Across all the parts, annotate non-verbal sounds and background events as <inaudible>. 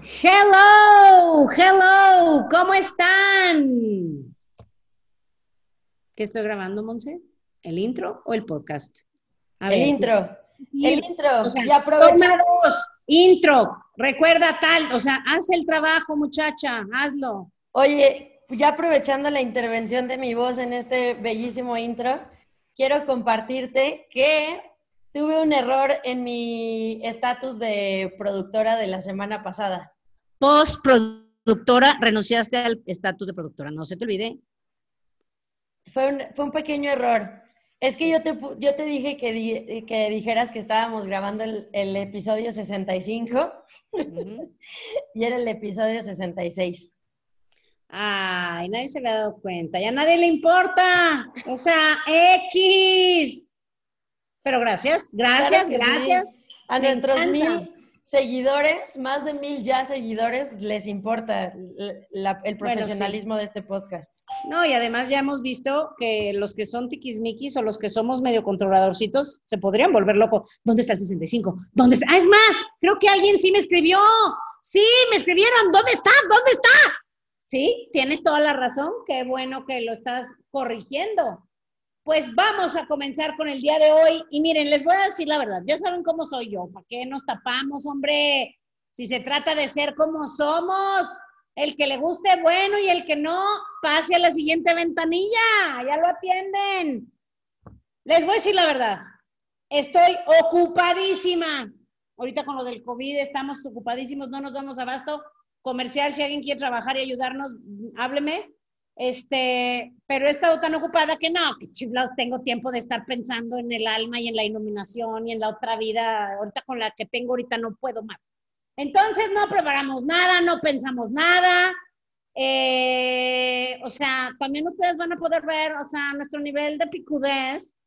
Hello, hello, ¿cómo están? ¿Qué estoy grabando, Monse? ¿El intro o el podcast? A el intro. El intro. O sea, toma dos, intro. Recuerda tal, o sea, haz el trabajo, muchacha, hazlo. Oye, ya aprovechando la intervención de mi voz en este bellísimo intro, quiero compartirte que tuve un error en mi estatus de productora de la semana pasada. Postproductora, renunciaste al estatus de productora, no se te olvide. Fue un, fue un pequeño error. Es que yo te, yo te dije que, que dijeras que estábamos grabando el, el episodio 65 <laughs> y era el episodio 66. Ay, nadie se había dado cuenta, ya nadie le importa. O sea, X. Pero gracias, gracias, gracias. A nuestros mil seguidores, más de mil ya seguidores, les importa el profesionalismo de este podcast. No, y además ya hemos visto que los que son tiquismiquis o los que somos medio controladorcitos se podrían volver locos. ¿Dónde está el 65? ¿Dónde está? Ah, es más, creo que alguien sí me escribió. Sí, me escribieron. ¿Dónde está? ¿Dónde está? Sí, tienes toda la razón. Qué bueno que lo estás corrigiendo. Pues vamos a comenzar con el día de hoy. Y miren, les voy a decir la verdad, ya saben cómo soy yo, ¿para qué nos tapamos, hombre? Si se trata de ser como somos, el que le guste, bueno, y el que no, pase a la siguiente ventanilla, ya lo atienden. Les voy a decir la verdad, estoy ocupadísima. Ahorita con lo del COVID estamos ocupadísimos, no nos damos abasto. Comercial, si alguien quiere trabajar y ayudarnos, hábleme. Este, pero he estado tan ocupada que no, que chiflados tengo tiempo de estar pensando en el alma y en la iluminación y en la otra vida. Ahorita con la que tengo, ahorita no puedo más. Entonces no preparamos nada, no pensamos nada. Eh, o sea, también ustedes van a poder ver, o sea, nuestro nivel de picudez,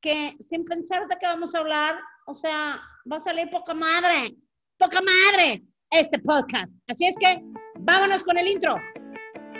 que sin pensar de qué vamos a hablar, o sea, va a salir poca madre, poca madre este podcast. Así es que vámonos con el intro.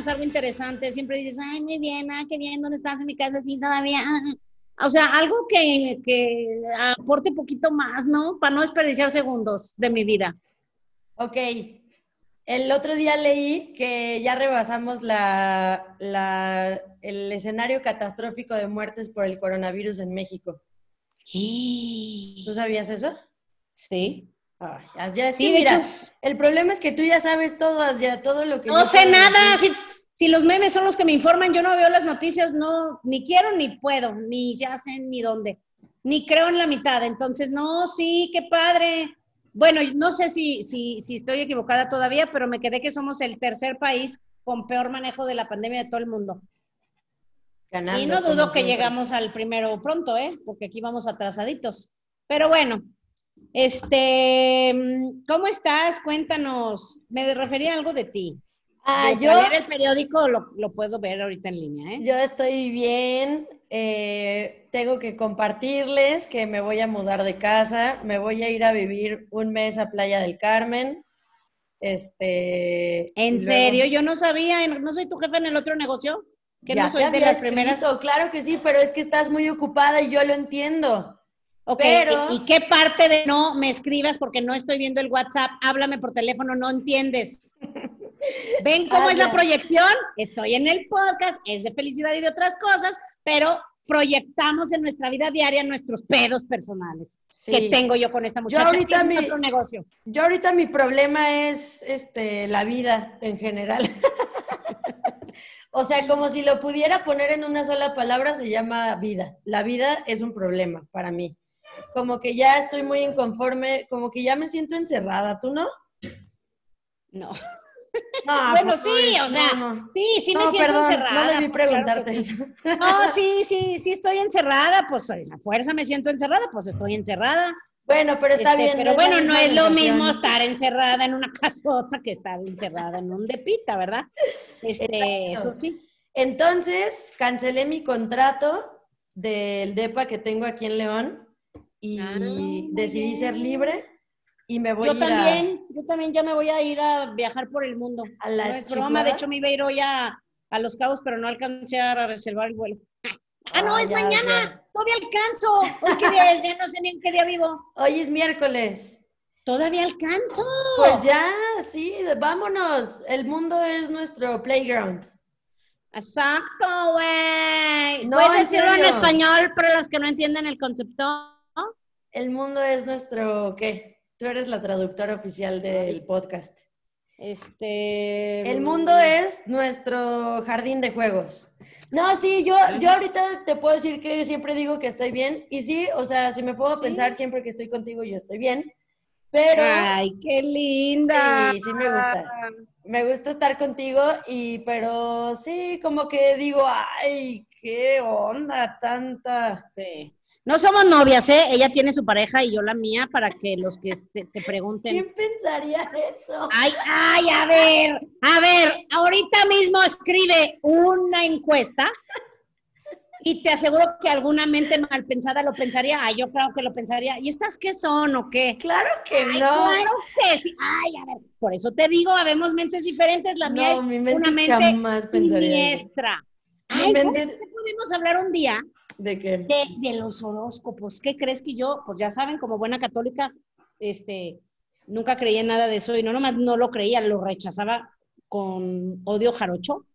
Cuéntanos algo interesante. Siempre dices, ay, muy bien, ah, qué bien, ¿dónde estás en mi casa? Sí, todavía. O sea, algo que, que aporte poquito más, ¿no? Para no desperdiciar segundos de mi vida. Ok. El otro día leí que ya rebasamos la, la, el escenario catastrófico de muertes por el coronavirus en México. ¿Tú sabías eso? Sí. Ay, sí, mira, el problema es que tú ya sabes todo, ya todo lo que... No sé nada, si, si, los memes son los que me informan, yo no veo las noticias, no, ni quiero ni puedo, ni ya sé ni dónde, ni creo en la mitad, entonces, no, sí, qué padre. Bueno, no sé si, si, si estoy equivocada todavía, pero me quedé que somos el tercer país con peor manejo de la pandemia de todo el mundo. y no dudo que llegamos al primero pronto, ¿eh? Porque aquí vamos atrasaditos. Pero bueno, este, ¿cómo estás? Cuéntanos. Me refería a algo de ti. Ah, yo. Leer el periódico lo, puedo ver ahorita en línea, ¿eh? Yo estoy bien. Eh, tengo que compartirles que me voy a mudar de casa. Me voy a ir a vivir un mes a Playa del Carmen. Este. ¿En serio? Yo no sabía. ¿No soy tu jefe en el otro negocio? Que no soy de las primeras. Claro que sí, pero es que estás muy ocupada y yo lo entiendo. Ok, ¿y qué parte de no me escribas porque no estoy viendo el WhatsApp? Háblame por teléfono, no entiendes. <laughs> ¿Ven cómo es la proyección? Estoy en el podcast, es de felicidad y de otras cosas, pero proyectamos en nuestra vida diaria nuestros pedos personales que tengo yo con esta muchacha. Yo ahorita, mi, negocio. yo ahorita mi problema es este, la vida en general. <laughs> o sea, como si lo pudiera poner en una sola palabra, se llama vida. La vida es un problema para mí como que ya estoy muy inconforme, como que ya me siento encerrada, ¿tú no? No. <laughs> bueno, pues, sí, o sea, sí, sí me siento encerrada. No debí pues, preguntarte eso. No, sí, sí, sí estoy encerrada, pues a fuerza me siento encerrada, pues estoy encerrada. Bueno, pero está este, bien. Pero bueno, no es lo mismo estar encerrada en una <laughs> casota que estar encerrada en un depita, ¿verdad? Este, eso sí. Entonces, cancelé mi contrato del DEPA que tengo aquí en León y ah, decidí ser libre y me voy yo a ir también, yo también ya me voy a ir a viajar por el mundo. A la no es broma, de hecho me iba a ir hoy a, Los Cabos, pero no alcancé a reservar el vuelo. Ah, no, ah, es mañana. Todavía alcanzo. Hoy qué día es, ya no sé ni en qué día vivo. Hoy es miércoles. Todavía alcanzo. Pues ya, sí, vámonos. El mundo es nuestro playground. Exacto, güey. No, Puedes decirlo en, español para los que no entienden el concepto. El mundo es nuestro, ¿qué? Tú eres la traductora oficial del podcast. Este. El mundo es nuestro jardín de juegos. No, sí, yo, yo ahorita te puedo decir que siempre digo que estoy bien. Y sí, o sea, si me puedo pensar siempre que estoy contigo, yo estoy bien. Pero. ¡Ay, qué linda! Sí, sí me gusta. Me gusta estar contigo, y, pero sí, como que digo, ¡ay, qué onda tanta! Sí. No somos novias, ¿eh? Ella tiene su pareja y yo la mía para que los que se pregunten. ¿Quién pensaría eso? Ay, ay, a ver, a ver, ahorita mismo escribe una encuesta y te aseguro que alguna mente mal pensada lo pensaría. Ay, yo creo que lo pensaría. ¿Y estas qué son o qué? Claro que no. Claro que sí. Ay, a ver, por eso te digo, habemos mentes diferentes. La mía es una mente siniestra. Ay, podemos hablar un día ¿De qué? De, los horóscopos. ¿Qué crees que yo, pues ya saben, como buena católica, este, nunca creía en nada de eso y no nomás no lo creía, lo rechazaba con odio jarocho.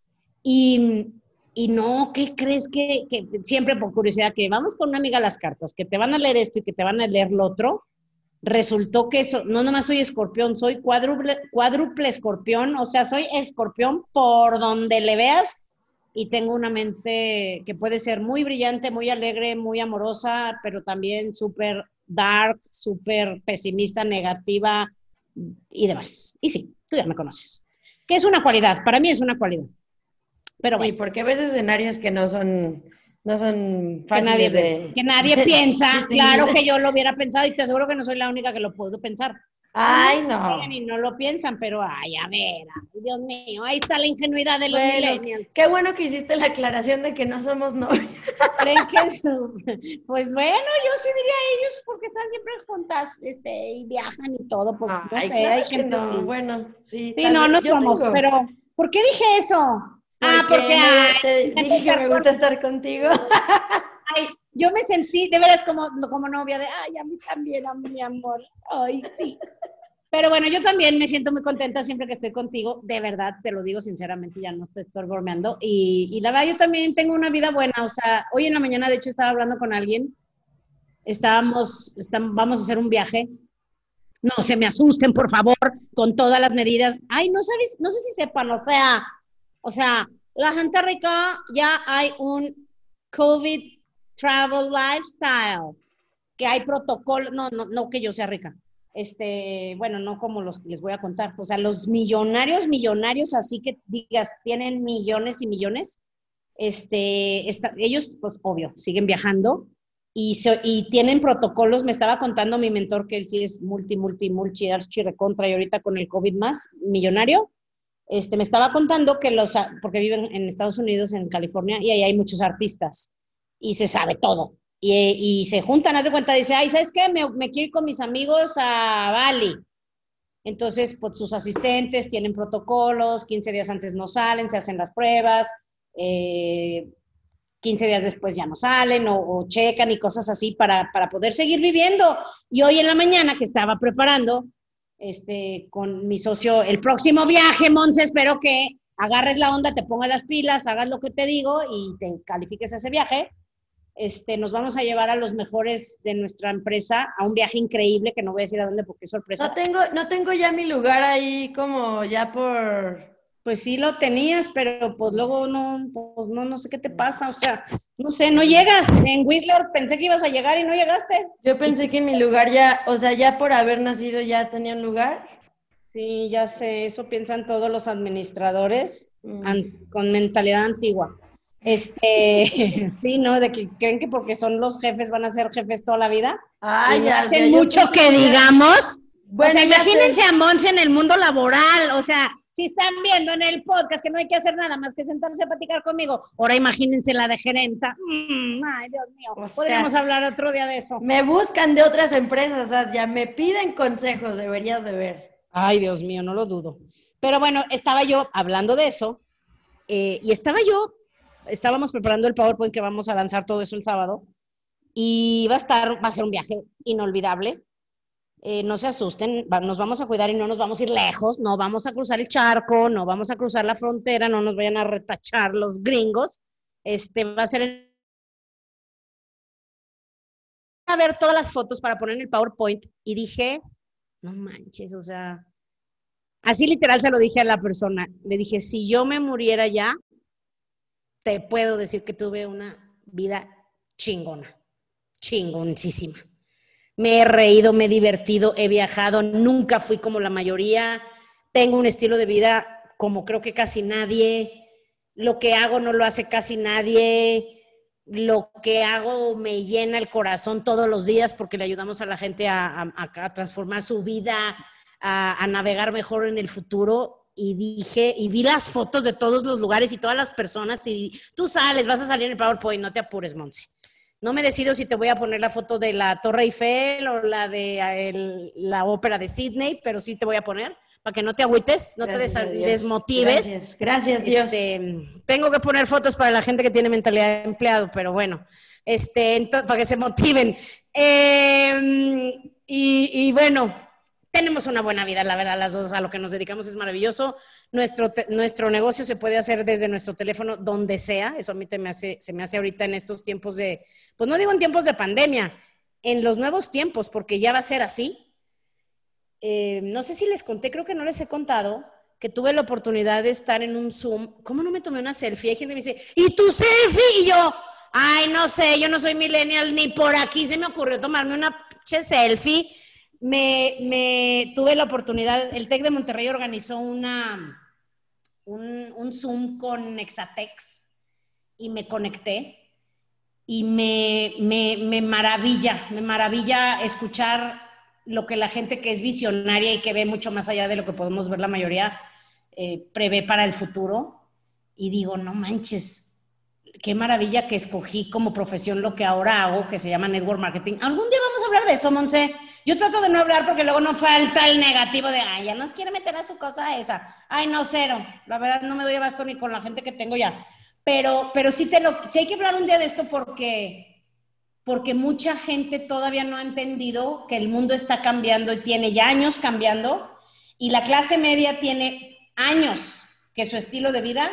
Y, y no, ¿qué crees que, que, siempre por curiosidad, que vamos con una amiga a las cartas, que te van a leer esto y que te van a leer lo otro? Resultó que eso, no nomás soy escorpión, soy cuádruple, cuádruple escorpión, o sea, soy escorpión por donde le veas y tengo una mente que puede ser muy brillante, muy alegre, muy amorosa, pero también súper dark, súper pesimista, negativa y demás. Y sí, tú ya me conoces. Que es una cualidad, para mí es una cualidad. Pero bueno. Sí, porque ves escenarios que no son, no son fáciles que nadie, Que nadie piensa, <laughs> claro que yo lo hubiera pensado y te aseguro que no soy la única que lo puedo pensar. Ay, no. Y no lo piensan, pero ay, a ver, Dios mío, ahí está la ingenuidad de los millennials. Qué bueno que hiciste la aclaración de que no somos novios. pues bueno, yo sí diría ellos porque están siempre juntas, este, y viajan y todo, pues no sé, hay gente no. Bueno, sí. Sí, no, no somos, pero ¿por qué dije eso? ah, porque te dije que me gusta estar contigo. <laughs> Ay, yo me sentí de veras como, como novia de, ay, a mí también, a mi amor. Ay, sí. Pero bueno, yo también me siento muy contenta siempre que estoy contigo. De verdad, te lo digo sinceramente, ya no estoy bromeando. Y, y la verdad, yo también tengo una vida buena. O sea, hoy en la mañana, de hecho, estaba hablando con alguien. Estábamos, estamos, vamos a hacer un viaje. No se me asusten, por favor, con todas las medidas. Ay, no sabes, no sé si sepan, o sea, o sea, la gente rica ya hay un COVID travel lifestyle, que hay protocolo, no, no, no que yo sea rica, este, bueno, no como los que les voy a contar, o sea, los millonarios, millonarios, así que digas, tienen millones y millones, este, ellos, pues obvio, siguen viajando y, y tienen protocolos, me estaba contando mi mentor que él sí es multi, multi, multi, archi, recontra y ahorita con el COVID más, millonario, este, me estaba contando que los, porque viven en Estados Unidos, en California, y ahí hay muchos artistas y se sabe todo. Y, se juntan, hace cuenta, dice, ay, ¿sabes qué? Me, me, quiero ir con mis amigos a Bali. Entonces, pues sus asistentes tienen protocolos, 15 días antes no salen, se hacen las pruebas, eh, 15 días después ya no salen o, o checan y cosas así para, para, poder seguir viviendo. Y hoy en la mañana que estaba preparando este, con mi socio el próximo viaje, Monse, espero que agarres la onda, te pongas las pilas, hagas lo que te digo y te califiques ese viaje este, nos vamos a llevar a los mejores de nuestra empresa a un viaje increíble que no voy a decir a dónde porque es sorpresa. No tengo, no tengo ya mi lugar ahí como ya por... Pues sí lo tenías, pero pues luego no, pues no, no sé qué te pasa, o sea, no sé, no llegas. En Whistler pensé que ibas a llegar y no llegaste. Yo pensé que mi lugar ya, o sea, ya por haber nacido ya tenía un lugar. Sí, ya sé, eso piensan todos los administradores mm. con mentalidad antigua. Este, <laughs> sí, ¿no? De que creen que porque son los jefes van a ser jefes toda la vida. Ay, ya, hacen mucho que digamos. Bueno, o sea, imagínense a Monse en el mundo laboral, o sea, si están viendo en el podcast que no hay que hacer nada más que sentarse a platicar conmigo, ahora imagínense la de gerenta. Mm, ay, Dios mío, podríamos hablar otro día de eso. Me buscan de otras empresas, ya me piden consejos, deberías de ver. Ay, Dios mío, no lo dudo. Pero bueno, estaba yo hablando de eso eh, y estaba yo, estábamos preparando el PowerPoint que vamos a lanzar todo eso el sábado y va a estar, va a ser un viaje inolvidable eh, no se asusten, nos vamos a cuidar y no nos vamos a ir lejos, no vamos a cruzar el charco, no vamos a cruzar la frontera, no nos vayan a retachar los gringos. Este va a ser a ver todas las fotos para poner en el PowerPoint y dije, no manches, o sea, así literal se lo dije a la persona. Le dije, si yo me muriera ya, te puedo decir que tuve una vida chingona, chingoncísima. Me he reído, me he divertido, he viajado, nunca fui como la mayoría, tengo un estilo de vida como creo que casi nadie, lo que hago no lo hace casi nadie, lo que hago me llena el corazón todos los días porque le ayudamos a la gente a, transformar su vida, a, a, navegar mejor en el futuro. Y dije, y vi las fotos de todos los lugares y todas las personas y tú sales, vas a salir en el PowerPoint, no te apures, Monse. No me decido si te voy a poner la foto de la Torre Eiffel o la de la ópera de Sydney, pero sí te voy a poner para que no te agüites, no te desmotives. Gracias, Dios. Este, tengo que poner fotos para la gente que tiene mentalidad de empleado, pero bueno, este, para que se motiven. Em, y, bueno, tenemos una buena vida, la verdad, las dos a lo que nos dedicamos es maravilloso. Nuestro, nuestro negocio se puede hacer desde nuestro teléfono donde sea. Eso a mí me hace, se me hace ahorita en estos tiempos de, pues no digo en tiempos de pandemia, en los nuevos tiempos, porque ya va a ser así. Eh, no sé si les conté, creo que no les he contado, que tuve la oportunidad de estar en un Zoom. ¿Cómo no me tomé una selfie? Hay gente que me dice, ¿y tu selfie? Y yo, ay, no sé, yo no soy millennial, ni por aquí se me ocurrió tomarme una selfie me, tuve la oportunidad, el TEC de Monterrey organizó una, un, Zoom con Exatex y me conecté y me, me, maravilla, me maravilla escuchar lo que la gente que es visionaria y que ve mucho más allá de lo que podemos ver la mayoría, eh, prevé para el futuro. Y digo, no manches, qué maravilla que escogí como profesión lo que ahora hago, que se llama Network Marketing. Algún día vamos a hablar de eso, Monse. Yo trato de no hablar porque luego no falta el negativo de, ay, ya nos quiere meter a su cosa esa. Ay, no, cero. La verdad no me doy abasto ni con la gente que tengo ya. Pero, pero sí, te lo, sí hay que hablar un día de esto porque, porque mucha gente todavía no ha entendido que el mundo está cambiando y tiene ya años cambiando. Y la clase media tiene años que su estilo de vida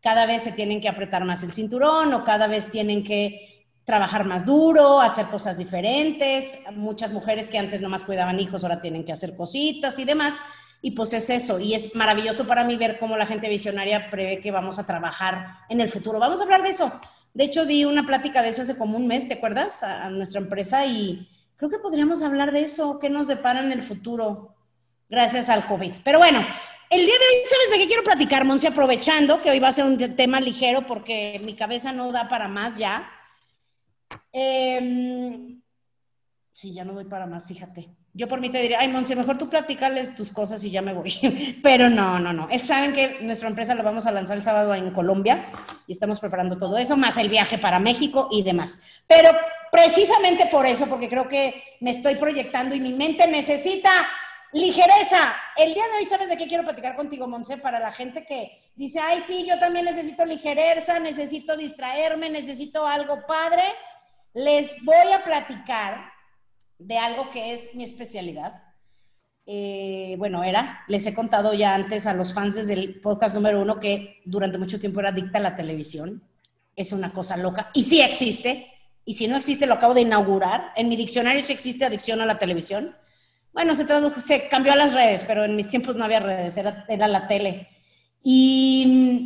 cada vez se tienen que apretar más el cinturón o cada vez tienen que trabajar más duro, hacer cosas diferentes. Muchas mujeres que antes nomás cuidaban hijos ahora tienen que hacer cositas y demás. Y pues es eso. Y es maravilloso para mí ver cómo la gente visionaria prevé que vamos a trabajar en el futuro. Vamos a hablar de eso. De hecho, di una plática de eso hace como un mes, ¿te acuerdas? A, nuestra empresa y creo que podríamos hablar de eso, qué nos depara en el futuro gracias al COVID. Pero bueno, el día de hoy, ¿sabes de qué quiero platicar, Monse? Aprovechando que hoy va a ser un tema ligero porque mi cabeza no da para más ya. Eh, sí, ya no doy para más, fíjate. Yo por mí te diría, ay, Monse, mejor tú platicales tus cosas y ya me voy. <laughs> Pero no, no, no. Saben que nuestra empresa lo vamos a lanzar el sábado en Colombia y estamos preparando todo eso, más el viaje para México y demás. Pero precisamente por eso, porque creo que me estoy proyectando y mi mente necesita ligereza. El día de hoy, ¿sabes de qué quiero platicar contigo, Monse? Para la gente que dice, ay, sí, yo también necesito ligereza, necesito distraerme, necesito algo padre les voy a platicar de algo que es mi especialidad. Eh, bueno, era, les he contado ya antes a los fans desde el podcast número uno que durante mucho tiempo era adicta a la televisión. Es una cosa loca. Y sí existe. Y si no existe, lo acabo de inaugurar. En mi diccionario sí existe adicción a la televisión. Bueno, se tradujo, se cambió a las redes, pero en mis tiempos no había redes, era, era la tele. Y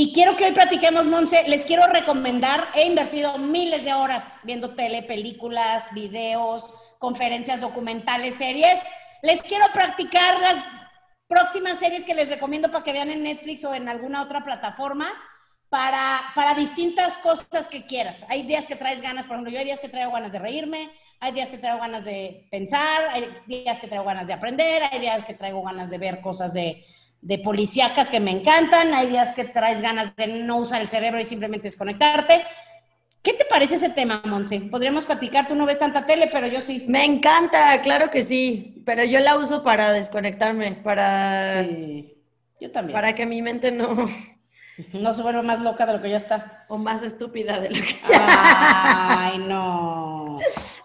y quiero que hoy platiquemos, Monse. Les quiero recomendar, he invertido miles de horas viendo tele, películas, videos, conferencias documentales, series. Les quiero practicar las próximas series que les recomiendo para que vean en Netflix o en alguna otra plataforma para, para distintas cosas que quieras. Hay días que traes ganas, por ejemplo, yo hay días que traigo ganas de reírme, hay días que traigo ganas de pensar, hay días que traigo ganas de aprender, hay días que traigo ganas de ver cosas de, de policíacas que me encantan, hay días que traes ganas de no usar el cerebro y simplemente desconectarte. ¿Qué te parece ese tema, Monse? Podríamos platicar, tú no ves tanta tele, pero yo sí. Me encanta, claro que sí, pero yo la uso para desconectarme, para... Sí, yo también. Para que mi mente no... <laughs> No se vuelva más loca de lo que ya está. O más estúpida de lo que ya Ay, no.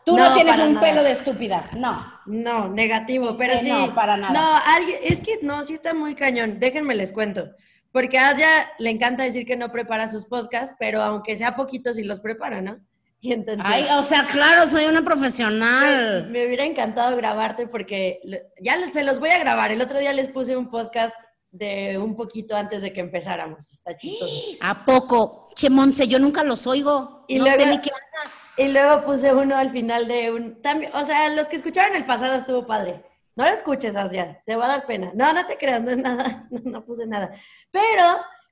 Tú no, tienes un pelo de estúpida, no. No, negativo, pero sí. No, para nada. No, alguien, es que no, sí está muy cañón. Déjenme les cuento. Porque a Asia le encanta decir que no prepara sus podcasts, pero aunque sea poquito, sí los prepara, ¿no? Y entonces, Ay, o sea, claro, soy una profesional. Me, hubiera encantado grabarte porque ya se los voy a grabar. El otro día les puse un podcast de un poquito antes de que empezáramos. Está chistoso. ¿A poco? Che, Monse, yo nunca los oigo. Y no luego, sé ni qué Y luego puse uno al final de un... También, o sea, los que escucharon el pasado estuvo padre. No lo escuches, Asia, te va a dar pena. No, no te creas, no es nada, <laughs> no, puse nada. Pero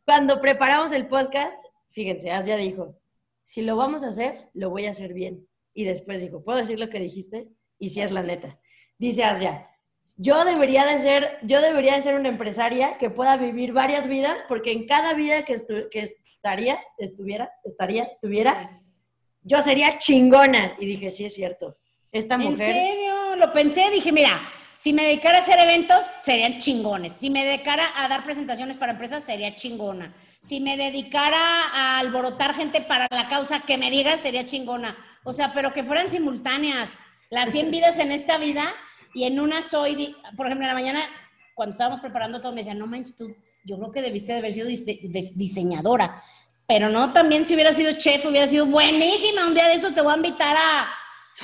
cuando preparamos el podcast, fíjense, Asia dijo, si lo vamos a hacer, lo voy a hacer bien. Y después dijo, ¿puedo decir lo que dijiste? Y si es la neta. Dice Asia, yo debería de ser, yo debería de ser una empresaria que pueda vivir varias vidas, porque en cada vida que, que estaría, estuviera, estaría, estuviera, yo sería chingona. Y dije, sí es cierto. Esta mujer. ¿En serio? Lo pensé, dije, mira, si me dedicara a hacer eventos, serían chingones. Si me dedicara a dar presentaciones para empresas, sería chingona. Si me dedicara a alborotar gente para la causa que me diga, sería chingona. O sea, pero que fueran simultáneas. Las 100 <laughs> vidas en esta vida y en una soy, por ejemplo, en la mañana, cuando estábamos preparando todo, me decían, no manches, tú, yo creo que debiste de haber sido diseñadora. Pero no, también si hubiera sido chef, hubiera sido buenísima. Un día de esos te voy a invitar a,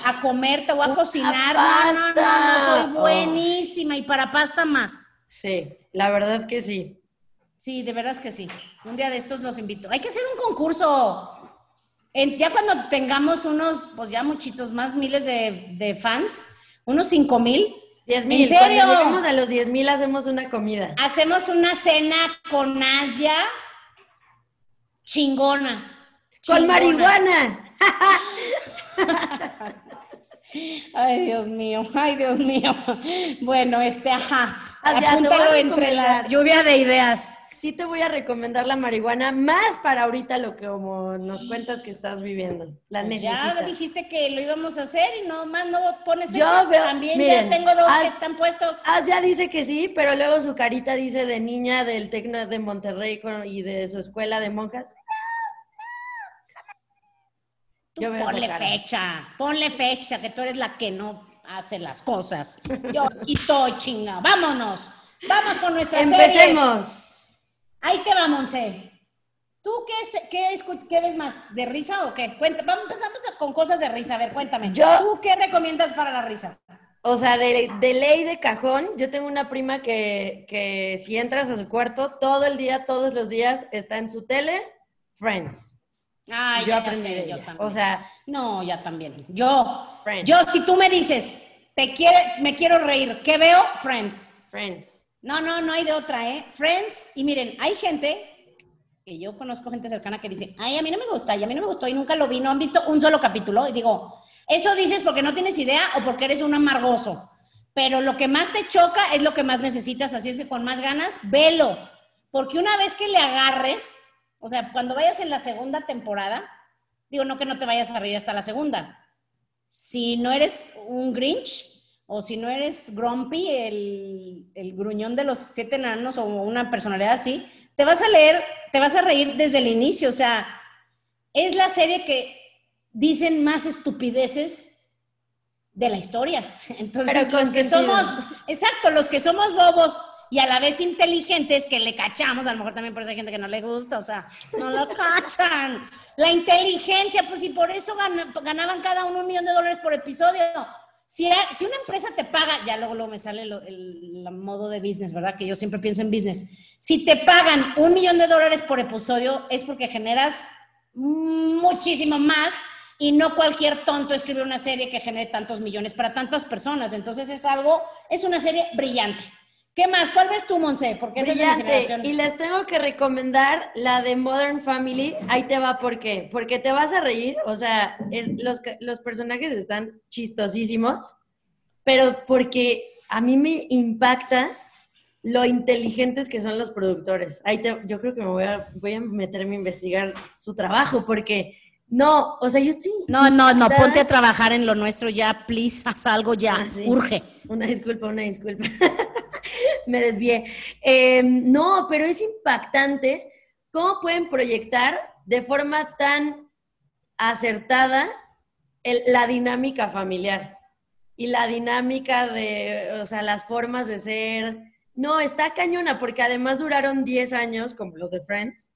a comer, te voy a cocinar. No, no, no, no, soy oh. buenísima. Y para pasta más. Sí, la verdad que sí. Sí, de verdad es que sí. Un día de estos los invito. Hay que hacer un concurso. ya cuando tengamos unos, pues ya muchitos más, miles de, fans, unos cinco mil. Diez mil. ¿En serio? Cuando lleguemos a los diez mil hacemos una comida. Hacemos una cena con Asia chingona. Con marihuana. <laughs> Ay, Dios mío, ay, Dios mío. Bueno, este, ajá. Apúntalo entre la lluvia de ideas. Sí te voy a recomendar la marihuana más para ahorita lo que como nos cuentas que estás viviendo. La pues necesitas. Ya dijiste que lo íbamos a hacer y no más no pones fecha. Yo veo, También ya tengo dos que están puestos. Ah, ya dice que sí, pero luego su carita dice de niña del Tecno de Monterrey y de su escuela de monjas ponle fecha, ponle fecha, que tú eres la que no hace las cosas. Yo aquí estoy, chinga. Vámonos. Vamos con nuestras Empecemos. Ahí te va, Monse. ¿Tú qué, qué, qué, ves más? ¿De risa o qué? Cuenta, vamos, empezamos con cosas de risa. A ver, cuéntame. Yo, ¿Tú qué recomiendas para la risa? O sea, de, de, ley de cajón, yo tengo una prima que, que si entras a su cuarto, todo el día, todos los días, está en su tele, Friends. Ah, yo aprendí yo también. O sea, no, ya también. Yo, yo, si tú me dices, te quiere, me quiero reír, ¿qué veo? Friends. Friends. No, no, no hay de otra, ¿eh? Friends. Y miren, hay gente que yo conozco gente cercana que dice, ay, a mí no me gusta, y a mí no me gustó y nunca lo vi, no han visto un solo capítulo. Y digo, eso dices porque no tienes idea o porque eres un amargoso. Pero lo que más te choca es lo que más necesitas, así es que con más ganas, velo. Porque una vez que le agarres, o sea, cuando vayas en la segunda temporada, digo, no que no te vayas a reír hasta la segunda. Si no eres un Grinch o si no eres Grumpy, el, el gruñón de los siete enanos o una personalidad así, te vas a leer, te vas a reír desde el inicio. O sea, es la serie que dicen más estupideces de la historia. <laughs> Entonces, los que somos, exacto, los que somos bobos y a la vez inteligentes que le cachamos, a lo mejor también por eso hay gente que no le gusta, o sea, no lo <laughs> cachan. La inteligencia, pues y por eso ganaban cada uno un millón de dólares por episodio. Si, una empresa te paga, ya luego, luego me sale el, modo de business, ¿verdad? Que yo siempre pienso en business. Si te pagan un millón de dólares por episodio, es porque generas muchísimo más y no cualquier tonto escribe una serie que genere tantos millones para tantas personas. Entonces es algo, es una serie brillante ¿Qué más? ¿Cuál ves tú, Monse? Porque esa es mi generación. Y les tengo que recomendar la de Modern Family. Ahí te va, ¿por qué? Porque te vas a reír. O sea, los, los personajes están chistosísimos, pero porque a mí me impacta lo inteligentes que son los productores. Ahí te, yo creo que me voy a, voy a meterme a investigar su trabajo, porque no, o sea, yo estoy. No, no, no, ponte a trabajar en lo nuestro ya, please, haz algo ya, ah, urge. Una disculpa, una disculpa. <laughs> me desvié. Em, no, pero es impactante cómo pueden proyectar de forma tan acertada la dinámica familiar y la dinámica de, o sea, las formas de ser. No, está cañona, porque además duraron 10 años, como los de Friends,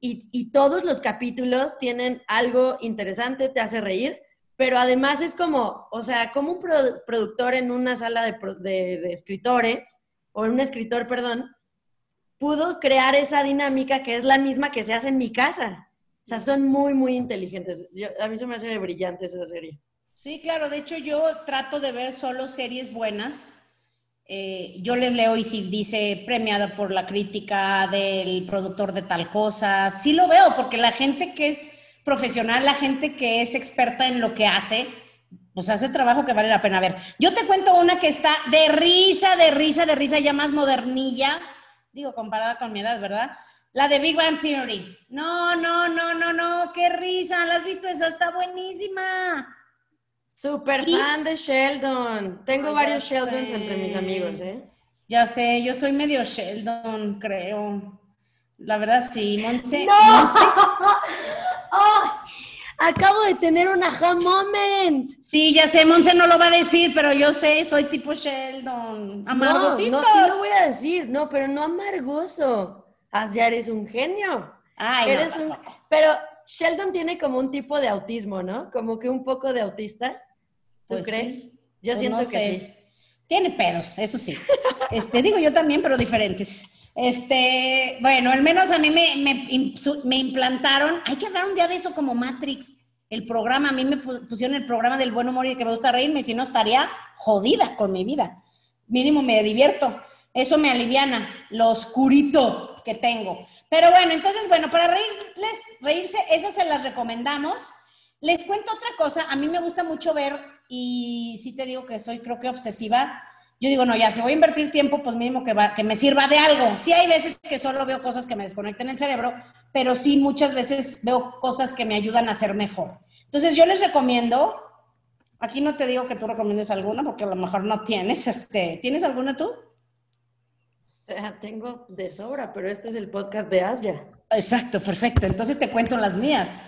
y, todos los capítulos tienen algo interesante, te hace reír, pero además es como, o sea, como un productor en una sala de escritores o un escritor, perdón, pudo crear esa dinámica que es la misma que se hace en mi casa. O sea, son muy, muy inteligentes. a mí se me hace brillante esa serie. Sí, claro. De hecho, yo trato de ver solo series buenas. Eh, yo les leo y si dice premiada por la crítica del productor de tal cosa, sí lo veo, porque la gente que es profesional, la gente que es experta en lo que hace, pues hace trabajo que vale la pena ver. Yo te cuento una que está de risa, de risa, de risa, ya más modernilla, digo, comparada con mi edad, ¿verdad? La de Big Bang Theory. No, no, no, no, no, qué risa, ¿la has visto? Esa está buenísima. Super fan de Sheldon. Tengo varios Sheldons entre mis amigos, ¿eh? Ya sé, yo soy medio Sheldon, creo. La verdad sí, Monse. ¡No! <laughs> Acabo de tener un aha moment. Sí, ya sé, Monse no lo va a decir, pero yo sé, soy tipo Sheldon. Amargosito. No, no, sí lo voy a decir, no, pero no amargoso. Ya eres un genio. Ay, eres un... Pero Sheldon tiene como un tipo de autismo, ¿no? Como que un poco de autista. ¿Tú pues crees? Yo pues siento que sí. Tiene pedos, eso sí. Este, digo yo también, pero diferentes. Este, bueno, al menos a mí me, implantaron, hay que hablar un día de eso como Matrix, el programa, a mí me pusieron el programa del buen humor y que me gusta reírme, si no estaría jodida con mi vida. Mínimo me divierto, eso me aliviana, lo oscurito que tengo. Pero bueno, entonces, bueno, para reírles, reírse, esas se las recomendamos. Les cuento otra cosa, a mí me gusta mucho ver, y sí te digo que soy creo que obsesiva, yo digo, no, ya, si voy a invertir tiempo, pues mínimo que, que me sirva de algo. Sí hay veces que solo veo cosas que me desconecten el cerebro, pero sí muchas veces veo cosas que me ayudan a ser mejor. Entonces yo les recomiendo, aquí no te digo que tú recomiendes alguna, porque a lo mejor no tienes, este, ¿tienes alguna tú? Tengo de sobra, pero este es el podcast de Asia. Exacto, perfecto. Entonces te cuento las mías.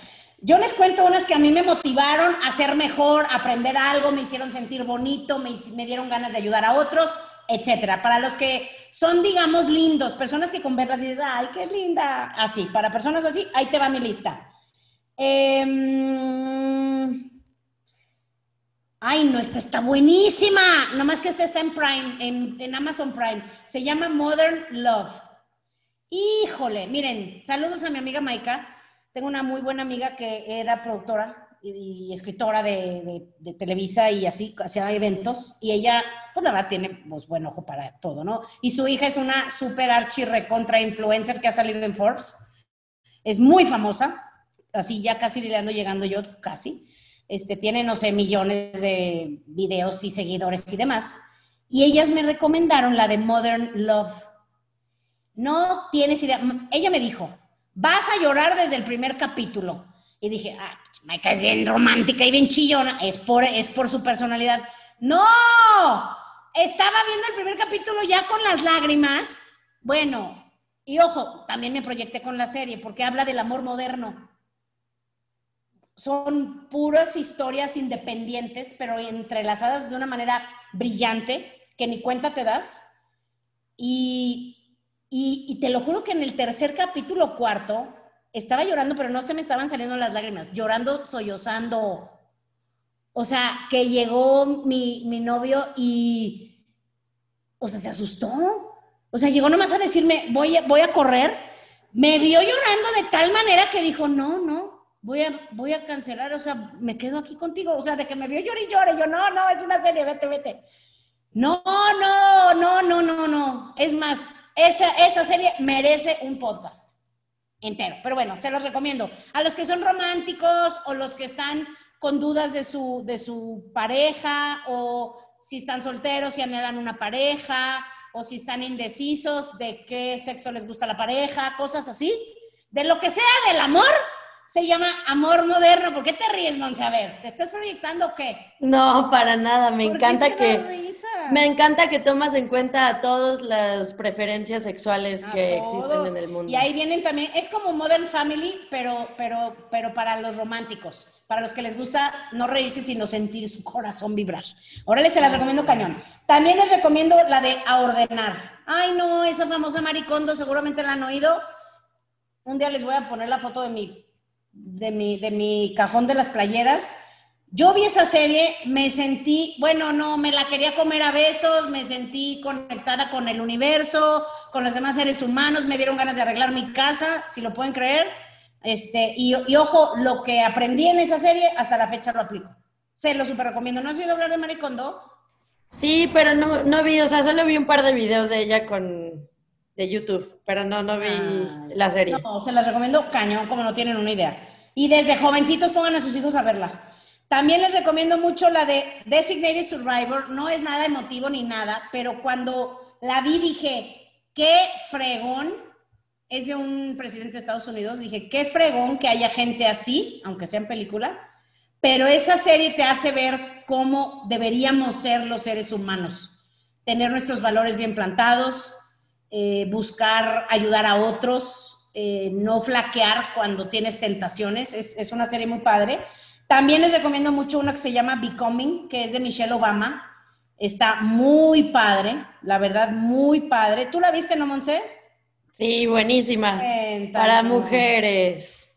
Yo les cuento unas que a mí me motivaron a ser mejor, a aprender algo, me hicieron sentir bonito, me, dieron ganas de ayudar a otros, etcétera. Para los que son, digamos, lindos, personas que con verlas dices, ay, qué linda, así. Para personas así, ahí te va mi lista. Em, ay, no, esta está buenísima. Nomás que esta está en Prime, en, en Amazon Prime. Se llama Modern Love. Híjole, miren, saludos a mi amiga Maika tengo una muy buena amiga que era productora y, escritora de, Televisa y así hacía eventos y ella, pues la verdad, tiene pues, buen ojo para todo, ¿no? Y su hija es una super archi recontra influencer que ha salido en Forbes. Es muy famosa, así ya casi le ando llegando yo, casi. Este, tiene, no sé, millones de videos y seguidores y demás. Y ellas me recomendaron la de Modern Love. No tienes idea. Ella me dijo, vas a llorar desde el primer capítulo. Y dije, ah, Maika es bien romántica y bien chillona, es por, es por su personalidad. No, estaba viendo el primer capítulo ya con las lágrimas. Bueno, y ojo, también me proyecté con la serie porque habla del amor moderno. Son puras historias independientes, pero entrelazadas de una manera brillante que ni cuenta te das. Y y, te lo juro que en el tercer capítulo cuarto estaba llorando, pero no se me estaban saliendo las lágrimas, llorando, sollozando. O sea, que llegó mi, mi novio y, o sea, se asustó. O sea, llegó nomás a decirme, voy voy a correr. Me vio llorando de tal manera que dijo, no, no, voy a, voy a cancelar, o sea, me quedo aquí contigo. O sea, de que me vio llorar y llore, yo, no, no, es una serie, vete, vete. No, no, no, no, no, no. Es más, esa, esa serie merece un podcast entero. Pero bueno, se los recomiendo. A los que son románticos o los que están con dudas de su, de su pareja o si están solteros y anhelan una pareja o si están indecisos de qué sexo les gusta la pareja, cosas así. De lo que sea del amor, se llama amor moderno. ¿Por qué te ríes, Monse? A ver, ¿te estás proyectando o qué? No, para nada. Me encanta que. Me encanta que tomas en cuenta todas las preferencias sexuales que existen en el mundo. Y ahí vienen también, es como Modern Family, pero, pero, pero para los románticos, para los que les gusta no reírse, sino sentir su corazón vibrar. Ahora les se las recomiendo cañón. También les recomiendo la de A Ordenar. Ay, no, esa famosa Maricondo, seguramente la han oído. Un día les voy a poner la foto de mi de mi, de mi cajón de las playeras. Yo vi esa serie, me sentí, bueno, no, me la quería comer a besos, me sentí conectada con el universo, con los demás seres humanos, me dieron ganas de arreglar mi casa, si lo pueden creer. Este, y, y ojo, lo que aprendí en esa serie, hasta la fecha lo aplico. Se lo super recomiendo. ¿No has oído hablar de Maricondo? Sí, pero no, no vi, o sea, solo vi un par de videos de ella con, de YouTube, pero no, no vi ah, la serie. No, se las recomiendo cañón, como no tienen una idea. Y desde jovencitos pongan a sus hijos a verla. También les recomiendo mucho la de Designated Survivor. No es nada emotivo ni nada, pero cuando la vi dije, qué fregón. Es de un presidente de Estados Unidos. Dije, qué fregón que haya gente así, aunque sea en película. Pero esa serie te hace ver cómo deberíamos ser los seres humanos. Tener nuestros valores bien plantados, eh, buscar ayudar a otros, eh, no flaquear cuando tienes tentaciones. Es, una serie muy padre. También les recomiendo mucho una que se llama Becoming, que es de Michelle Obama. Está muy padre, la verdad, muy padre. ¿Tú la viste, no, Monse? Sí, buenísima. Para mujeres.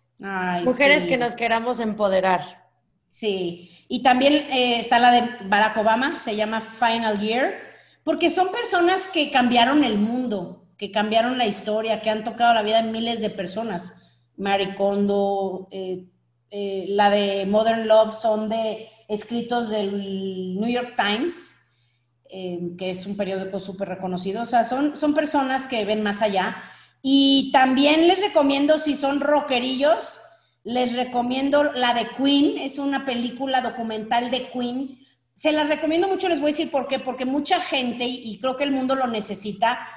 mujeres que nos queramos empoderar. Sí, y también eh, está la de Barack Obama, se llama Final Year porque son personas que cambiaron el mundo, que cambiaron la historia, que han tocado la vida de miles de personas. Marie Kondo, eh, eh, la de Modern Love son de escritos del New York Times, eh, que es un periódico súper reconocido. O sea, son, son personas que ven más allá. Y también les recomiendo, si son rockerillos, les recomiendo la de Queen, es una película documental de Queen se las recomiendo mucho, les voy a decir por qué, porque mucha gente, y creo que el mundo lo necesita,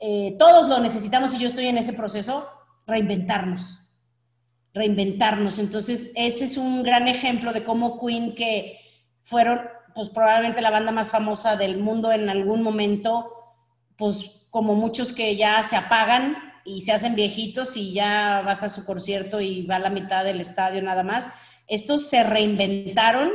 eh, todos lo necesitamos y yo estoy en ese proceso, reinventarnos, reinventarnos. Entonces, ese es un gran ejemplo de cómo Queen, que fueron pues probablemente la banda más famosa del mundo en algún momento, pues como muchos que ya se apagan y se hacen viejitos y ya vas a su concierto y va a la mitad del estadio nada más, estos se reinventaron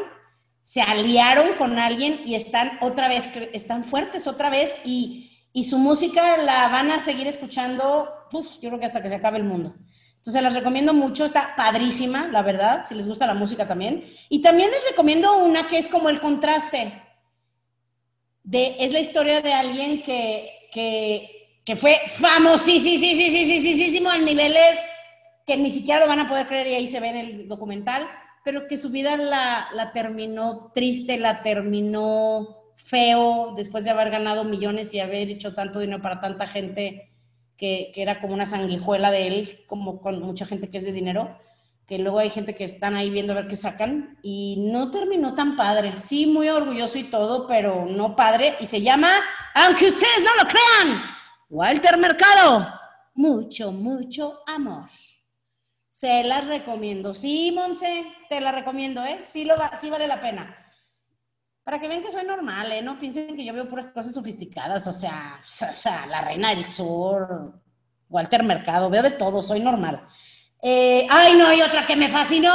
se aliaron con alguien y están otra vez, están fuertes otra vez y, su música la van a seguir escuchando, yo creo que hasta que se acabe el mundo. Entonces las recomiendo mucho, está padrísima, la verdad, si les gusta la música también. Y también les recomiendo una que es como el contraste. De, es la historia de alguien que, que, que fue famosísimo a niveles que ni siquiera lo van a poder creer y ahí se ve en el documental pero que su vida la, terminó triste, la terminó feo después de haber ganado millones y haber hecho tanto dinero para tanta gente que, era como una sanguijuela de él, como con mucha gente que es de dinero, que luego hay gente que están ahí viendo a ver qué sacan y no terminó tan padre. Sí, muy orgulloso y todo, pero no padre. Y se llama, aunque ustedes no lo crean, Walter Mercado. Mucho, mucho amor. Se las recomiendo. Sí, Monse, te la recomiendo, ¿eh? Sí, lo sí vale la pena. Para que vean que soy normal, ¿eh? No piensen que yo veo puras cosas sofisticadas, o sea, o sea, la Reina del Sur, Walter Mercado, veo de todo, soy normal. Eh, ay, no, hay otra que me fascinó.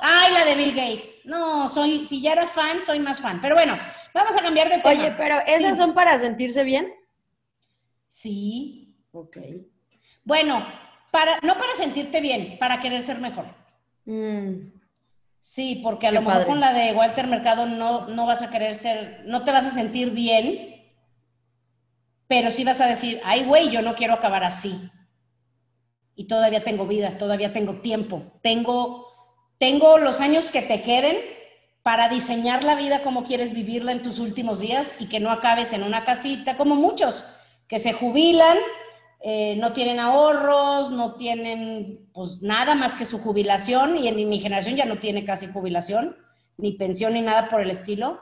Ay, la de Bill Gates. No, soy, si ya era fan, soy más fan. Pero bueno, vamos a cambiar de tema. Oye, pero ¿esas son para sentirse bien? Sí. Ok. Bueno, no para sentirte bien, para querer ser mejor. Mm. Sí, porque a lo mejor con la de Walter Mercado no, no vas a querer ser, no te vas a sentir bien, pero sí vas a decir, ay, güey, yo no quiero acabar así. Y todavía tengo vida, todavía tengo tiempo, tengo, tengo los años que te queden para diseñar la vida como quieres vivirla en tus últimos días y que no acabes en una casita como muchos que se jubilan, eh, no tienen ahorros, no tienen pues nada más que su jubilación y en mi generación ya no tiene casi jubilación, ni pensión ni nada por el estilo.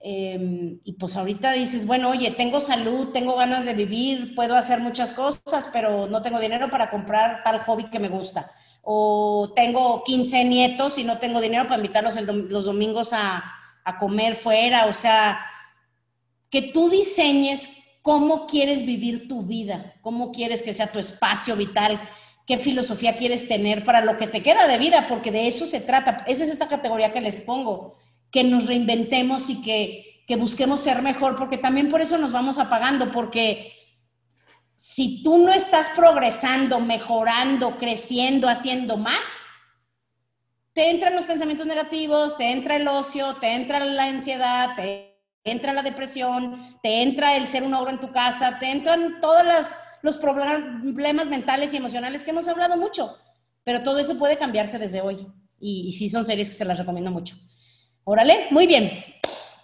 Em, y pues ahorita dices, bueno, oye, tengo salud, tengo ganas de vivir, puedo hacer muchas cosas, pero no tengo dinero para comprar tal hobby que me gusta o tengo 15 nietos y no tengo dinero para invitarlos los domingos a, a comer fuera, o sea, que tú diseñes cómo quieres vivir tu vida, cómo quieres que sea tu espacio vital, qué filosofía quieres tener para lo que te queda de vida, porque de eso se trata. Esa es esta categoría que les pongo, que nos reinventemos y que, que busquemos ser mejor, porque también por eso nos vamos apagando, porque si tú no estás progresando, mejorando, creciendo, haciendo más, te entran los pensamientos negativos, te entra el ocio, te entra la ansiedad, te entra la depresión, te entra el ser un ogro en tu casa, te entran todos los problemas mentales y emocionales que hemos hablado mucho, pero todo eso puede cambiarse desde hoy. Y, y sí son series que se las recomiendo mucho. Órale, muy bien.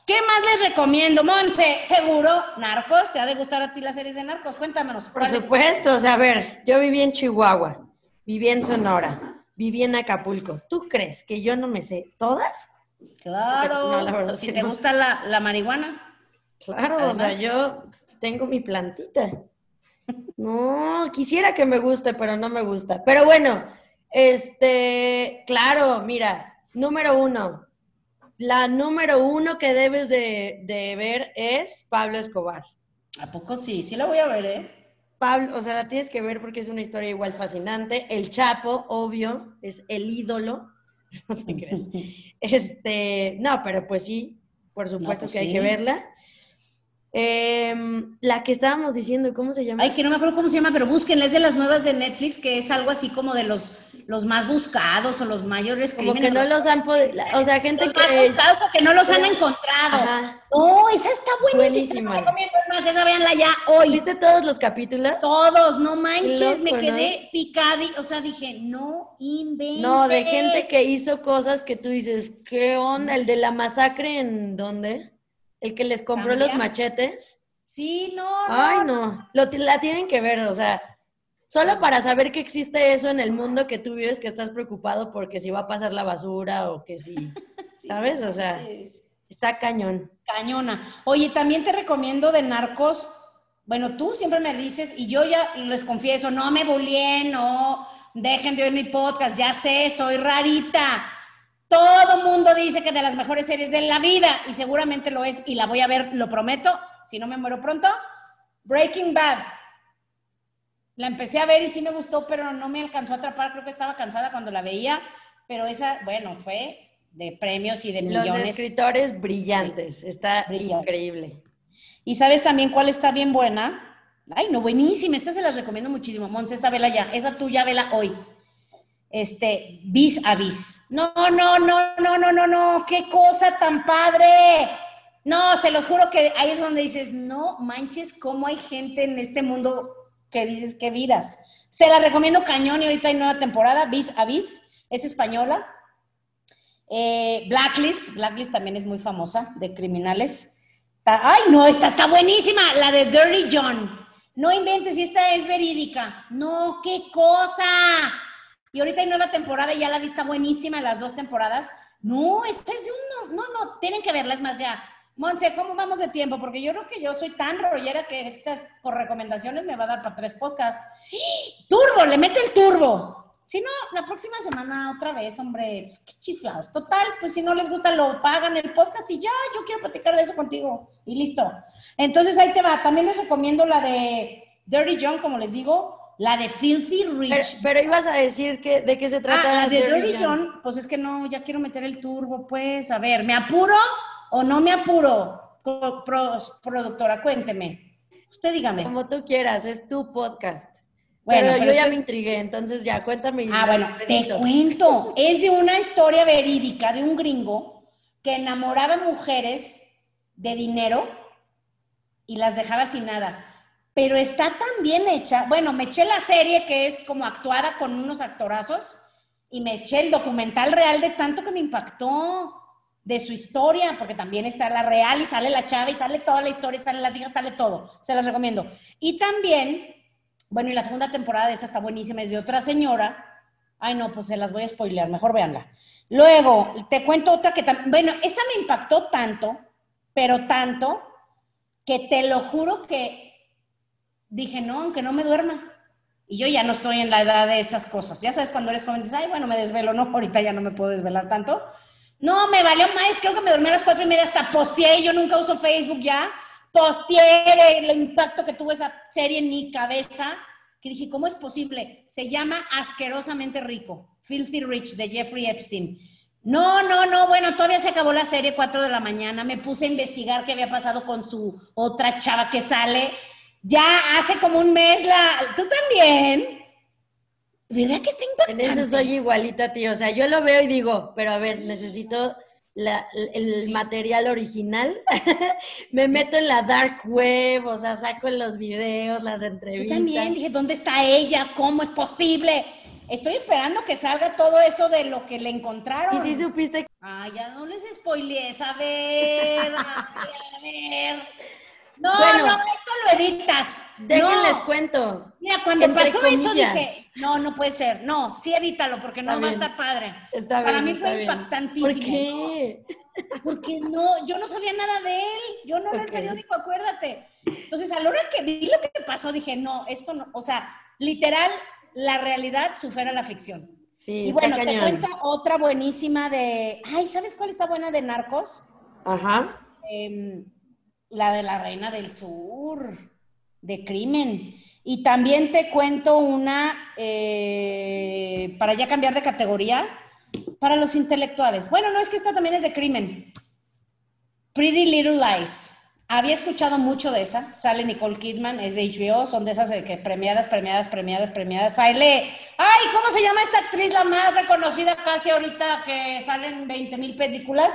¿Qué más les recomiendo, Monse? Seguro, Narcos, ¿te ha de gustar a ti las series de Narcos? Cuéntanos. Por supuesto, o sea, a ver, yo viví en Chihuahua, viví en Sonora, viví en Acapulco. ¿Tú crees que yo no me sé todas? Claro, no, la verdad si te gusta la, marihuana. Claro, o sea, yo tengo mi plantita. No, quisiera que me guste, pero no me gusta. Pero bueno, este, claro, mira, número uno, la número uno que debes de, ver es Pablo Escobar. ¿A poco sí? Sí la voy a ver, ¿eh? Pablo, o sea, la tienes que ver porque es una historia igual fascinante. El Chapo, obvio, es el ídolo. <laughs> No te crees. Este, no, pero pues sí, por supuesto pues que hay que verla. Em, la que estábamos diciendo, ¿cómo se llama? Ay, que no me acuerdo cómo se llama, pero búsquenla, es de las nuevas de Netflix, que es algo así como de los, los más buscados o los mayores Como que no los, han podido, o sea, gente los que... más buscados o que no los han encontrado. Oh, esa está buenísima. más, esa véanla ya hoy. ¿Viste todos los capítulos? Todos, no manches, me quedé picada, o sea, dije, no inventes. No, de gente que hizo cosas que tú dices, ¿qué onda? El de la masacre en dónde? el que les compró los machetes. Sí, no. Ay, no. Lo, la tienen que ver, o sea, solo para saber que existe eso en el mundo que tú vives, que estás preocupado porque si va a pasar la basura o que si, <laughs> ¿sabes? O sea, está cañón. Cañona. Oye, también te recomiendo de Narcos. Bueno, tú siempre me dices, y yo ya les confieso, no me bulleen, no dejen de oír mi podcast, ya sé, soy rarita todo mundo dice que de las mejores series de la vida, y seguramente lo es, y la voy a ver, lo prometo, si no me muero pronto. Breaking Bad. La empecé a ver y sí me gustó, pero no me alcanzó a atrapar. Creo que estaba cansada cuando la veía, pero esa, bueno, fue de premios y de millones. Los escritores brillantes, está increíble. ¿Y sabes también cuál está bien buena? Ay, no, buenísima, esta se las recomiendo muchísimo. Monse, esta vela ya, esa tuya vela hoy este, vis a vis. No, no, no, no, no, no, no, qué cosa tan padre. No, se los juro que ahí es donde dices, no manches, cómo hay gente en este mundo que dices que vidas. Se la recomiendo cañón y ahorita hay nueva temporada, vis a vis, es española. Eh, Blacklist, Blacklist también es muy famosa, de criminales. Ay, no, esta está buenísima, la de Dirty John. No inventes, esta es verídica. No, qué cosa. Y ahorita hay nueva temporada y ya la vista buenísima, las dos temporadas. No, esta es un, no, no, tienen que verla, es más, ya. Monse, ¿cómo vamos de tiempo? Porque yo creo que yo soy tan rollera que estas por recomendaciones me va a dar para tres podcasts. ¡Turbo! Le meto el turbo. Si no, la próxima semana otra vez, hombre, pues, qué chiflados. Total, pues si no les gusta, lo pagan el podcast y ya, yo quiero platicar de eso contigo. Y listo. Entonces ahí te va. También les recomiendo la de Dirty John, como les digo, la de Filthy Rich. Pero, ibas a decir que, de qué se trata. Ah, la de Dirty John, pues es que no, ya quiero meter el turbo, pues. A ver, ¿me apuro o no me apuro? productora, cuénteme. Usted dígame. Como tú quieras, es tu podcast. Bueno, pero, yo ya me intrigué, entonces ya, cuéntame. Ah, bueno, te cuento. Es de una historia verídica de un gringo que enamoraba mujeres de dinero y las dejaba sin nada pero está tan bien hecha. Bueno, me eché la serie que es como actuada con unos actorazos y me eché el documental real de tanto que me impactó. De su historia, porque también está la real y sale la chava y sale toda la historia, sale las hijas, sale todo. Se las recomiendo. Y también, bueno, y la segunda temporada de esa está buenísima, es de otra señora. Ay, no, pues se las voy a spoilear, mejor véanla. Luego, te cuento otra que también, bueno, esta me impactó tanto, pero tanto, que te lo juro que dije, no, aunque no me duerma. Y yo ya no estoy en la edad de esas cosas. Ya sabes, cuando eres joven, dices, ay, bueno, me desvelo, no, ahorita ya no me puedo desvelar tanto. No, me valió más, creo que me dormí a las cuatro y media, hasta posteé, yo nunca uso Facebook ya, posteé el impacto que tuvo esa serie en mi cabeza, que dije, ¿cómo es posible? Se llama Asquerosamente Rico, Filthy Rich, de Jeffrey Epstein. No, no, no, bueno, todavía se acabó la serie, cuatro de la mañana, me puse a investigar qué había pasado con su otra chava que sale, ya hace como un mes la... ¿Tú también? ¿Verdad que está impactante? En eso soy igualita, tío. O sea, yo lo veo y digo, pero a ver, necesito el material original. <laughs> me meto en la dark web, o sea, saco los videos, las entrevistas. Yo también dije, ¿dónde está ella? ¿Cómo es posible? Estoy esperando que salga todo eso de lo que le encontraron. ¿Y si supiste? Ay, ya no les spoilees, a ver, a ver. <laughs> No, no, esto lo editas. Déjenles cuento. Mira, cuando pasó eso dije, no, no puede ser. No, sí edítalo porque no va a estar padre. Para mí fue impactantísimo. ¿Por qué? Porque no, yo no sabía nada de él. Yo no leo el periódico, acuérdate. Entonces, a la hora que vi lo que pasó, dije, no, esto no, o sea, literal, la realidad supera la ficción. Sí, y bueno, te cuento otra buenísima de, ay, ¿sabes cuál está buena de Narcos? Ajá. Eh, la de la Reina del Sur, de crimen. Y también te cuento una, eh, para ya cambiar de categoría, para los intelectuales. Bueno, no es que esta también es de crimen. Pretty Little Lies. Había escuchado mucho de esa. Sale Nicole Kidman, es de HBO, son de esas que premiadas, premiadas, premiadas, premiadas. Sale, ay, ¿cómo se llama esta actriz la más reconocida casi ahorita que salen 20 mil películas?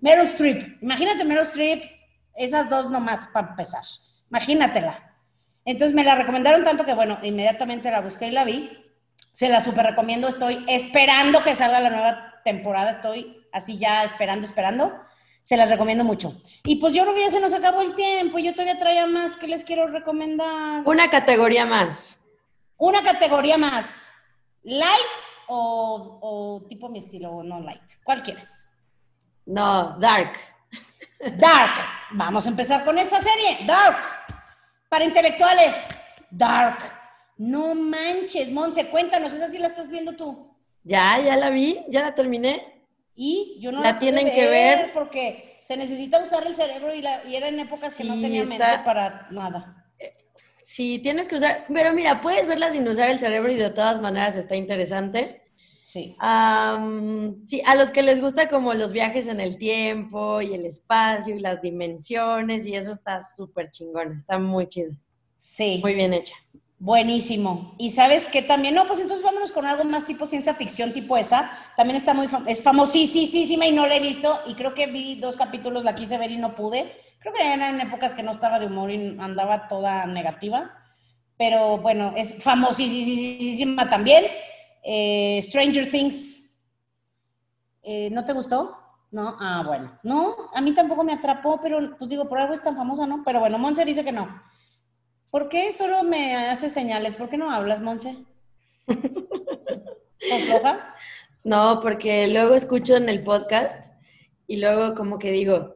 Meryl Streep. Imagínate Meryl Streep esas dos nomás para empezar. Imagínatela. Entonces me la recomendaron tanto que, bueno, inmediatamente la busqué y la vi. Se la super recomiendo. Estoy esperando que salga la nueva temporada. Estoy así ya esperando, esperando. Se las recomiendo mucho. Y pues yo creo que ya se nos acabó el tiempo. Yo todavía traía más que les quiero recomendar. Una categoría más. Una categoría más. ¿Light o, o tipo mi estilo o no light? ¿Cuál quieres? No, dark. Dark. Vamos a empezar con esa serie. Dark. Para intelectuales. Dark. No manches, Monse, cuéntanos, esa sí la estás viendo tú. Ya, ya la vi, ya la terminé. Y yo no la, tienen que ver porque se necesita usar el cerebro y, la, y era en épocas que no tenía mente para nada. Sí, tienes que usar, pero mira, puedes verla sin usar el cerebro y de todas maneras está interesante. Sí. sí, a los que les gusta como los viajes en el tiempo y el espacio y las dimensiones y eso está súper chingón, está muy chido. Sí. Muy bien hecha. Buenísimo. Y sabes que también, no, pues entonces vámonos con algo más tipo ciencia ficción, tipo esa. También está muy, es famosísima y no la he visto. Y creo que vi dos capítulos, la quise ver y no pude. Creo que eran en épocas que no estaba de humor y andaba toda negativa. Pero bueno, es famosísima también. Eh, Stranger Things, eh, ¿no te gustó? No, ah, bueno. No, a mí tampoco me atrapó, pero pues digo, por algo es tan famosa, ¿no? Pero bueno, Monse dice que no. ¿Por qué solo me hace señales? ¿Por qué no hablas, Monse? <laughs> floja? No, porque luego escucho en el podcast y luego como que digo,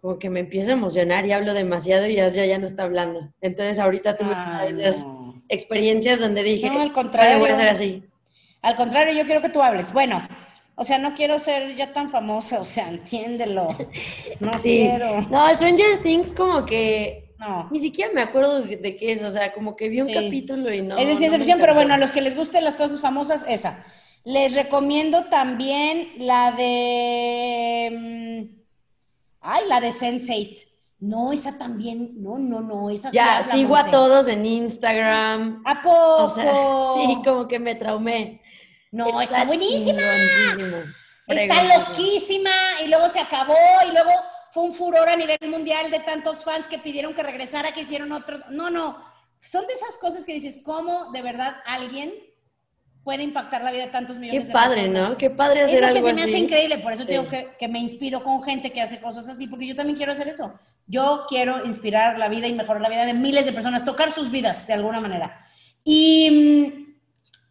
como que me empiezo a emocionar y hablo demasiado y ya, ya no está hablando. Entonces ahorita tuve esas experiencias donde dije, no, al contrario, voy a hacer así. Al contrario, yo quiero que tú hables. Bueno, o sea, no quiero ser ya tan famosa, <laughs> o sea, entiéndelo. No quiero. No, Stranger Things como que no. Ni siquiera me acuerdo de qué es, o sea, como que vi un capítulo y no. Es de ciencia ficción, pero bueno, a los que les gusten las cosas famosas, esa. Les recomiendo también la de. Mm, ay, la de Sense8. No, esa también, no, no, no, esa Ya, sigo a todos en Instagram. ¿A poco? O sea, <laughs> sí, como que me traumé. No, está, buenísima. Está loquísima y luego se acabó y luego fue un furor a nivel mundial de tantos fans que pidieron que regresara, que hicieron otro. No, no, son de esas cosas que dices, ¿cómo de verdad alguien puede impactar la vida de tantos millones de personas. Qué padre, ¿no? Qué padre hacer algo así. Es lo que se me hace increíble, por eso digo que, que, me inspiro con gente que hace cosas así, porque yo también quiero hacer eso. Yo quiero inspirar la vida y mejorar la vida de miles de personas, tocar sus vidas de alguna manera. Y,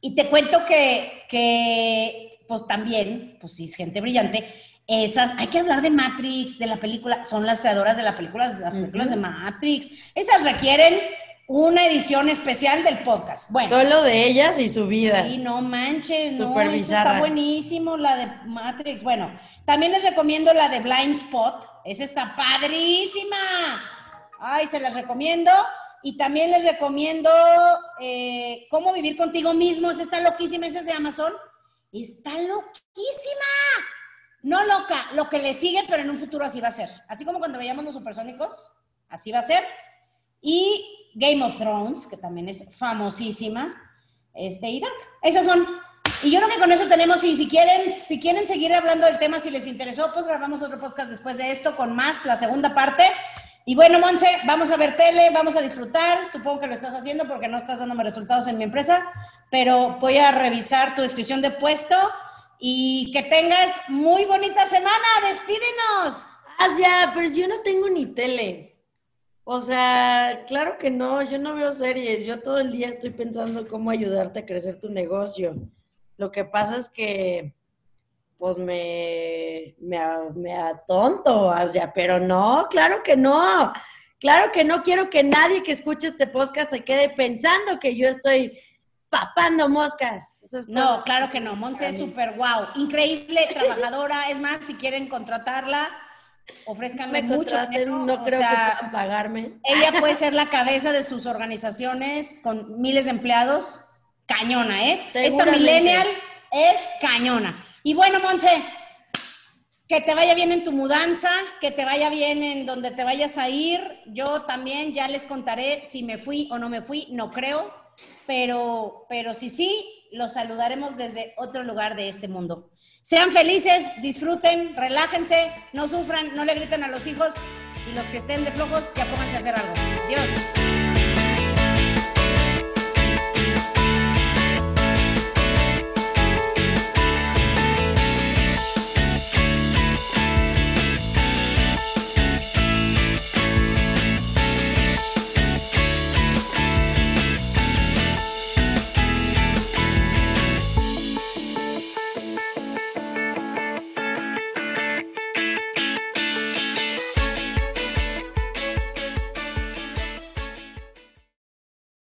y te cuento que, que, pues también, pues sí, es gente brillante, esas, hay que hablar de Matrix, de la película, son las creadoras de la película, de las películas de Matrix. Esas requieren una edición especial del podcast. Bueno. Solo de ellas y su vida. Y no manches, no, eso está buenísimo, la de Matrix. Bueno, también les recomiendo la de Blind Spot, esa está padrísima. Ay, se las recomiendo. Y también les recomiendo eh, Cómo vivir contigo mismo, esa está loquísima, esa es de Amazon. Está loquísima. No loca, lo que le sigue, pero en un futuro así va a ser. Así como cuando veíamos los supersónicos, así va a ser. Y Game of Thrones, que también es famosísima, este, y Dark. Esas son. Y yo creo que con eso tenemos, y si quieren, si quieren seguir hablando del tema, si les interesó, pues grabamos otro podcast después de esto con más, la segunda parte. Y bueno, Monse, vamos a ver tele, vamos a disfrutar. Supongo que lo estás haciendo porque no estás dándome resultados en mi empresa, pero voy a revisar tu descripción de puesto y que tengas muy bonita semana. Despídenos. Ah, ya, pero yo no tengo ni tele. O sea, claro que no, yo no veo series. Yo todo el día estoy pensando cómo ayudarte a crecer tu negocio. Lo que pasa es que, pues me, me, me atonto, ya, pero no, claro que no. Claro que no quiero que nadie que escuche este podcast se quede pensando que yo estoy papando moscas. no, claro que no. Monse es súper guau. Increíble, trabajadora. Es más, si quieren contratarla, ofrezcanme mucho. no creo que puedan pagarme. Ella puede ser la cabeza de sus organizaciones con miles de empleados. Cañona, ¿eh? Esta millennial es cañona. Y bueno, Monse, que te vaya bien en tu mudanza, que te vaya bien en donde te vayas a ir. Yo también ya les contaré si me fui o no me fui, no creo pero, pero si sí, los saludaremos desde otro lugar de este mundo. Sean felices, disfruten, relájense, no sufran, no le griten a los hijos y los que estén de flojos ya pónganse a hacer algo. Adiós.